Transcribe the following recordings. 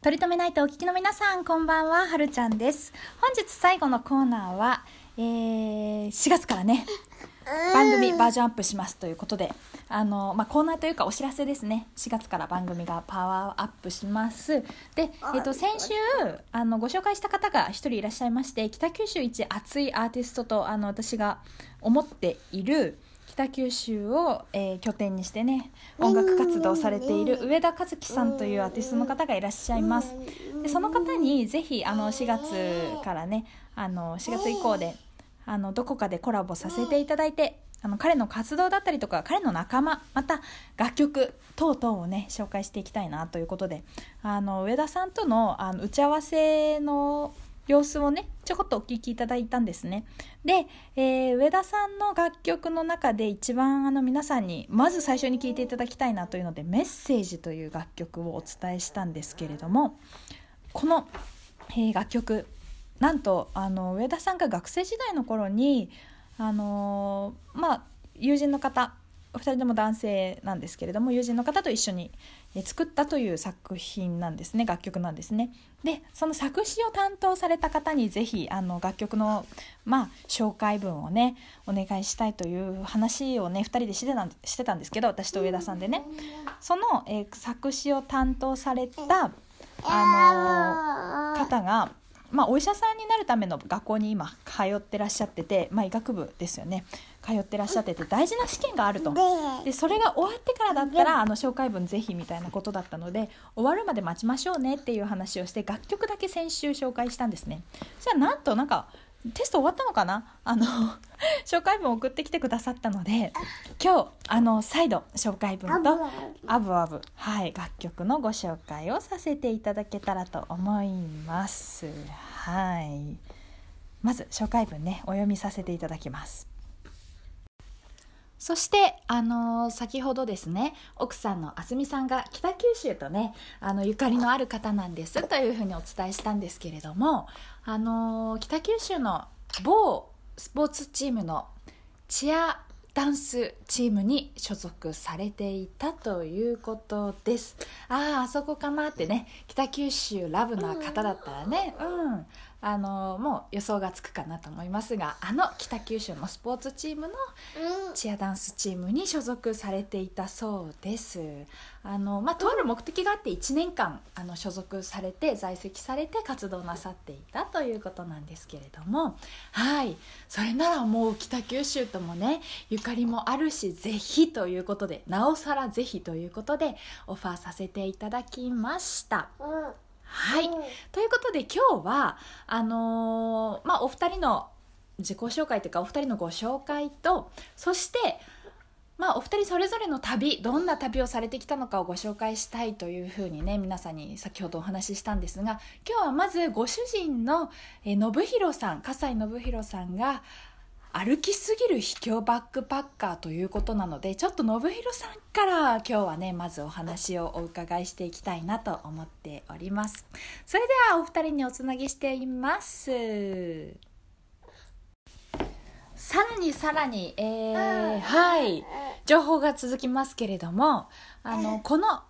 取り留めないとお聞きの皆さんこんばんははるちゃんです。本日最後のコーナーは、えー、4月からね番組バージョンアップしますということであの、まあ、コーナーというかお知らせですね。4月から番組がパワーアップします。で、えー、と先週あのご紹介した方が1人いらっしゃいまして北九州一熱いアーティストとあの私が思っている北九州を、えー、拠点にしてね音楽活動されている上田和樹さんというアーティストの方がいらっしゃいます。でその方にぜひあの4月からねあの4月以降であのどこかでコラボさせていただいてあの彼の活動だったりとか彼の仲間また楽曲等々をね紹介していきたいなということであの上田さんとのあの打ち合わせの様子をねちょこっとお聞きいただいたんですね。で、えー、上田さんの楽曲の中で一番あの皆さんにまず最初に聴いていただきたいなというので「メッセージ」という楽曲をお伝えしたんですけれどもこの、えー、楽曲なんとあの上田さんが学生時代の頃にあのー、まあ友人の方2人とも男性なんですけれども友人の方と一緒に作ったという作品なんですね楽曲なんですね。でその作詞を担当された方にぜひあの楽曲の、まあ、紹介文をねお願いしたいという話をね2人でしてたしてたんですけど私と上田さんでねその、えー、作詞を担当された、あの、方がまあ、お医者さんになるための学校に今通ってらっしゃってて、まあ、医学部ですよね。通ってらっしゃってて大事な試験があると。でそれが終わってからだったらあの紹介文ぜひみたいなことだったので終わるまで待ちましょうねっていう話をして楽曲だけ先週紹介したんですね。じゃあなんとなんかテスト終わったのかな？あの 紹介文送ってきてくださったので今日あの再度紹介文とアブアブ。はい楽曲のご紹介をさせていただけたらと思います。はい。まず紹介文ねお読みさせていただきますそして、あのー、先ほどですね奥さんのあすみさんが北九州とねあのゆかりのある方なんですというふうにお伝えしたんですけれども、あのー、北九州の某スポーツチームのチアダンスチームに所属されていたということです。あああそこかなってね北九州ラブな方だったらねうん。あのもう予想がつくかなと思いますがあの北九州のスポーツチームのチアダンスチームに所属されていたそうです。あの、まあ、とある目的があって1年間あの所属されて在籍されて活動なさっていたということなんですけれども。はい。それならもう北九州ともねゆかりもあるしぜひということでなおさらぜひということでオファーさせていただきました。うんはい、うん、ということで今日はあのー、まあ、お二人の自己紹介というかお二人のご紹介とそしてまあ、お二人それぞれの旅どんな旅をされてきたのかをご紹介したいというふうにね皆さんに先ほどお話ししたんですが今日はまずご主人の信弘さん笠井信弘さんが歩きすぎる秘境バックパッカーということなのでちょっと信弘さんから今日はねまずお話をお伺いしていきたいなと思っております。それではお二人におつなぎしています。さらにさらに、えー、はい。情報が続きますけれどもあのこの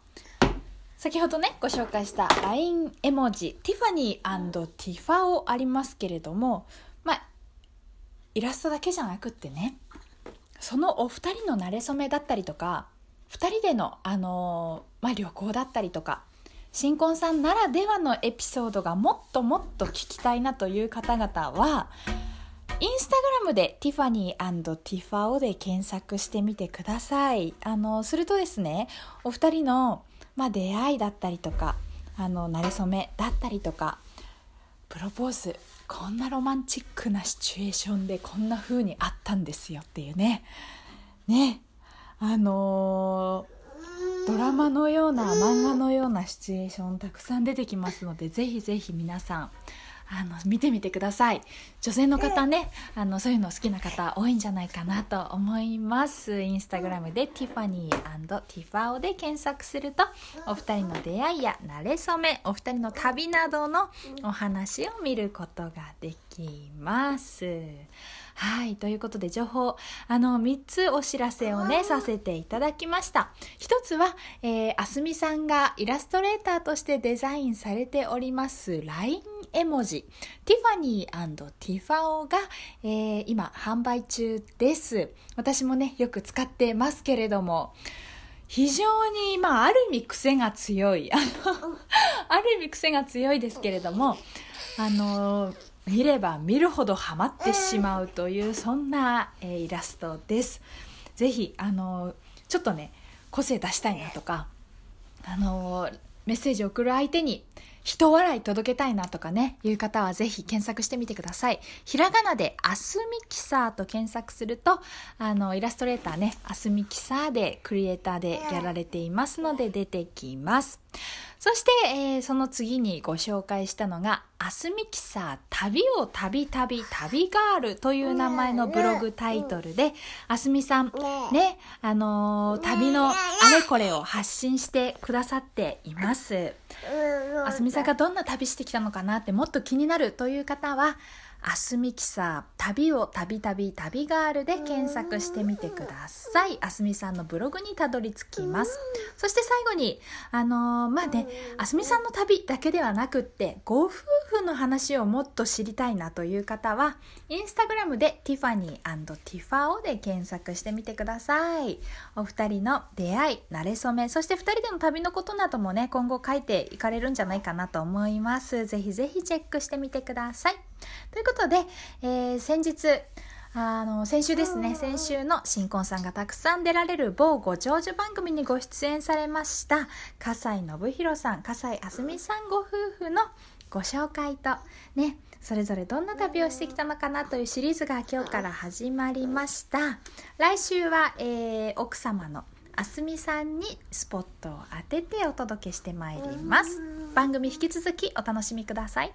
先ほどねご紹介した LINE 絵文字ティファニーティファオありますけれどもまあイラストだけじゃなくってねそのお二人の馴れ初めだったりとか2人での、あのー、まあ、旅行だったりとか新婚さんならではのエピソードがもっともっと聞きたいなという方々はインスタグラムでティファニーティファオで検索してみてください。あのするとですねお二人の、まあ、出会いだったりとかあの馴れ初めだったりとかプロポーズこんなロマンチックなシチュエーションでこんな風にあったんですよっていうね。ね。あのー、ドラマのような漫画のようなシチュエーションたくさん出てきますのでぜひぜひ皆さんあの見てみてください。女性の方ねあのそういうの好きな方多いんじゃないかなと思います。インスタグラムでティファニーティファオで検索するとお二人の出会いや馴れ初めお二人の旅などのお話を見ることができます。はいということで情報あの3つお知らせをねさせていただきました。一つは、えー、あすみさんがイラストレーターとしてデザインされております LINE 絵文字。ティファニーティファオが、えー、今販売中です。私もねよく使ってますけれども非常に、まあ、ある意味癖が強い。あの、ある意味癖が強いですけれども、あの、見れば見るほどハマってしまうというそんな、えー、イラストです。ぜひあのちょっとね個性出したいなとかあのメッセージを送る相手に人笑い届けたいなとかね、いう方はぜひ検索してみてください。ひらがなでアスミキサーと検索すると、あの、イラストレーターね、アスミキサーでクリエイターでやられていますので出てきます。そして、えー、その次にご紹介したのが、アスミキサー旅を旅旅旅ガールという名前のブログタイトルで、あすみさん、ね、あのー、旅のあれこれを発信してくださっています。あすみさんがどんな旅してきたのかなってもっと気になるという方は、あすみキサー旅を旅旅旅ガールで検索してみてください。あすみさんのブログにたどり着きます。そして最後に、あのー、まあね、あすみさんの旅だけではなくって、ご夫婦の話をもっと知りたいなという方は、インスタグラムでティファニーティファオで検索してみてください。お二人の出会い、馴れ初め、そして二人での旅のことなどもね、今後書いていかれるんじゃないかなと思います。ぜひぜひチェックしてみてください。ということで、えー、先日、あの先週ですね先週の新婚さんがたくさん出られる某ご長寿番組にご出演されました笠井信弘さん笠井あすみさんご夫婦のご紹介とねそれぞれどんな旅をしてきたのかなというシリーズが今日から始まりました。来週は、えー、奥様のあすみさんにスポットを当ててお届けしてまいります。番組引き続きお楽しみください